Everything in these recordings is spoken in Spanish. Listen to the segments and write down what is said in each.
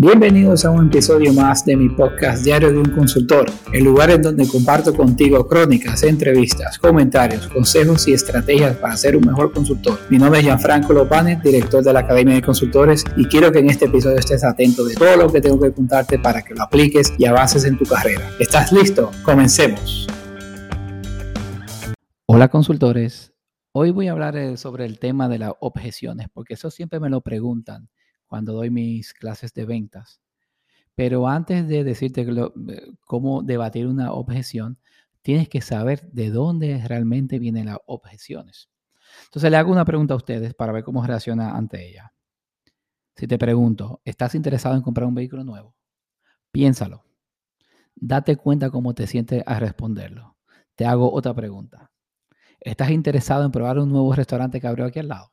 Bienvenidos a un episodio más de mi podcast Diario de un Consultor, el lugar en donde comparto contigo crónicas, entrevistas, comentarios, consejos y estrategias para ser un mejor consultor. Mi nombre es Gianfranco Lopane, director de la Academia de Consultores, y quiero que en este episodio estés atento de todo lo que tengo que contarte para que lo apliques y avances en tu carrera. ¿Estás listo? Comencemos. Hola consultores, hoy voy a hablar eh, sobre el tema de las objeciones, porque eso siempre me lo preguntan cuando doy mis clases de ventas. Pero antes de decirte eh, cómo debatir una objeción, tienes que saber de dónde realmente vienen las objeciones. Entonces le hago una pregunta a ustedes para ver cómo reacciona ante ella. Si te pregunto, ¿estás interesado en comprar un vehículo nuevo? Piénsalo. Date cuenta cómo te sientes a responderlo. Te hago otra pregunta. ¿Estás interesado en probar un nuevo restaurante que abrió aquí al lado?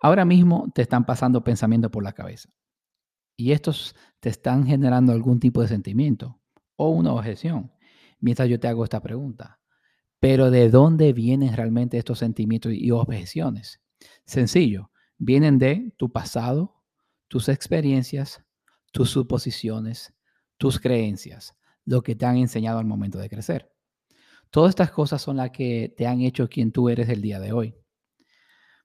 Ahora mismo te están pasando pensamientos por la cabeza y estos te están generando algún tipo de sentimiento o una objeción mientras yo te hago esta pregunta. Pero ¿de dónde vienen realmente estos sentimientos y objeciones? Sencillo, vienen de tu pasado, tus experiencias, tus suposiciones, tus creencias, lo que te han enseñado al momento de crecer. Todas estas cosas son las que te han hecho quien tú eres el día de hoy.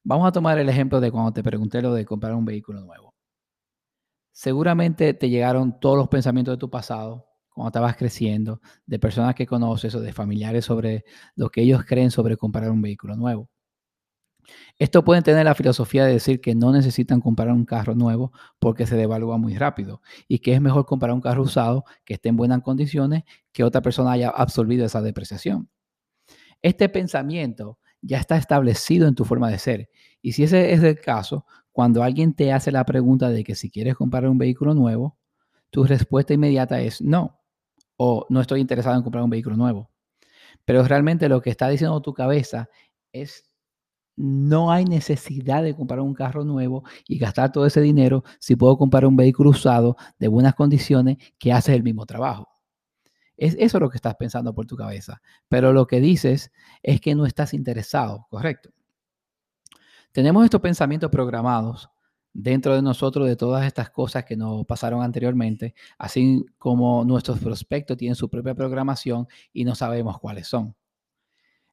Vamos a tomar el ejemplo de cuando te pregunté lo de comprar un vehículo nuevo. Seguramente te llegaron todos los pensamientos de tu pasado, cuando estabas creciendo, de personas que conoces o de familiares sobre lo que ellos creen sobre comprar un vehículo nuevo. Esto puede tener la filosofía de decir que no necesitan comprar un carro nuevo porque se devalúa muy rápido y que es mejor comprar un carro usado que esté en buenas condiciones que otra persona haya absorbido esa depreciación. Este pensamiento ya está establecido en tu forma de ser. Y si ese es el caso, cuando alguien te hace la pregunta de que si quieres comprar un vehículo nuevo, tu respuesta inmediata es no, o no estoy interesado en comprar un vehículo nuevo. Pero realmente lo que está diciendo tu cabeza es no hay necesidad de comprar un carro nuevo y gastar todo ese dinero si puedo comprar un vehículo usado de buenas condiciones que hace el mismo trabajo. Es eso lo que estás pensando por tu cabeza. Pero lo que dices es que no estás interesado, ¿correcto? Tenemos estos pensamientos programados dentro de nosotros de todas estas cosas que nos pasaron anteriormente, así como nuestros prospectos tienen su propia programación y no sabemos cuáles son.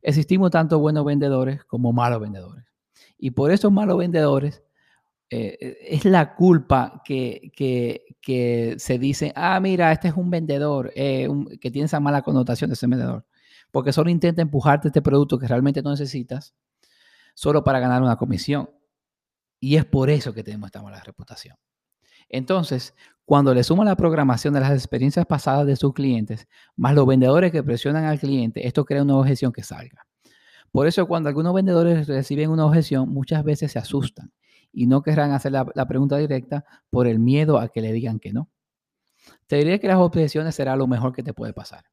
Existimos tanto buenos vendedores como malos vendedores. Y por esos malos vendedores eh, es la culpa que, se dice, ah, mira, este es un vendedor, eh, que tiene esa mala connotación de ese vendedor, porque solo intenta empujarte este producto que realmente no necesitas, solo para ganar una comisión. Y es por eso que tenemos esta mala reputación. Entonces, cuando le suma la programación de las experiencias pasadas de sus clientes, más los vendedores que presionan al cliente, esto crea una objeción que salga. Por eso cuando algunos vendedores reciben una objeción, muchas veces se asustan y no querrán hacer la, pregunta directa por el miedo a que le digan que no. Te diría que las objeciones será lo mejor que te puede pasar.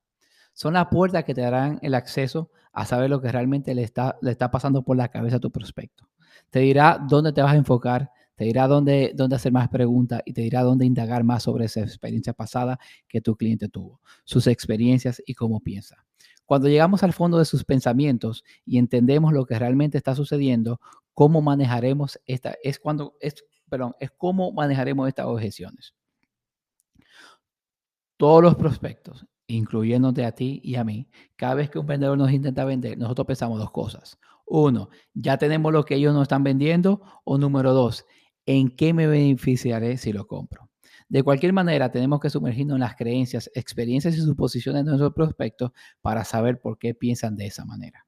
Son las puertas que te darán el acceso a saber lo que realmente le está, le está pasando por la cabeza a tu prospecto. Te dirá dónde te vas a enfocar, te dirá dónde, dónde hacer más preguntas y te dirá dónde indagar más sobre esa experiencia pasada que tu cliente tuvo, sus experiencias y cómo piensa. Cuando llegamos al fondo de sus pensamientos y entendemos lo que realmente está sucediendo, cómo manejaremos esta, es cuando, es, perdón, es cómo manejaremos estas objeciones. Todos los prospectos, incluyéndote a ti y a mí, cada vez que un vendedor nos intenta vender, nosotros pensamos dos cosas. Uno, ya tenemos lo que ellos nos están vendiendo. O número dos, ¿en qué me beneficiaré si lo compro? De cualquier manera, tenemos que sumergirnos en las creencias, experiencias y suposiciones de nuestros prospectos para saber por qué piensan de esa manera.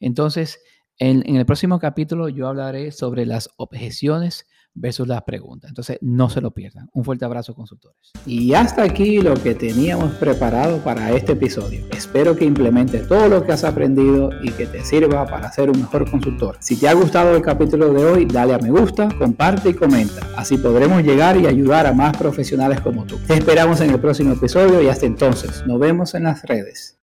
Entonces, en, el próximo capítulo yo hablaré sobre las objeciones versus las preguntas. Entonces, no se lo pierdan. Un fuerte abrazo, consultores. Y hasta aquí lo que teníamos preparado para este episodio. Espero que implementes todo lo que has aprendido y que te sirva para ser un mejor consultor. Si te ha gustado el capítulo de hoy, dale a me gusta, comparte y comenta. Así podremos llegar y ayudar a más profesionales como tú. Te esperamos en el próximo episodio y hasta entonces, nos vemos en las redes.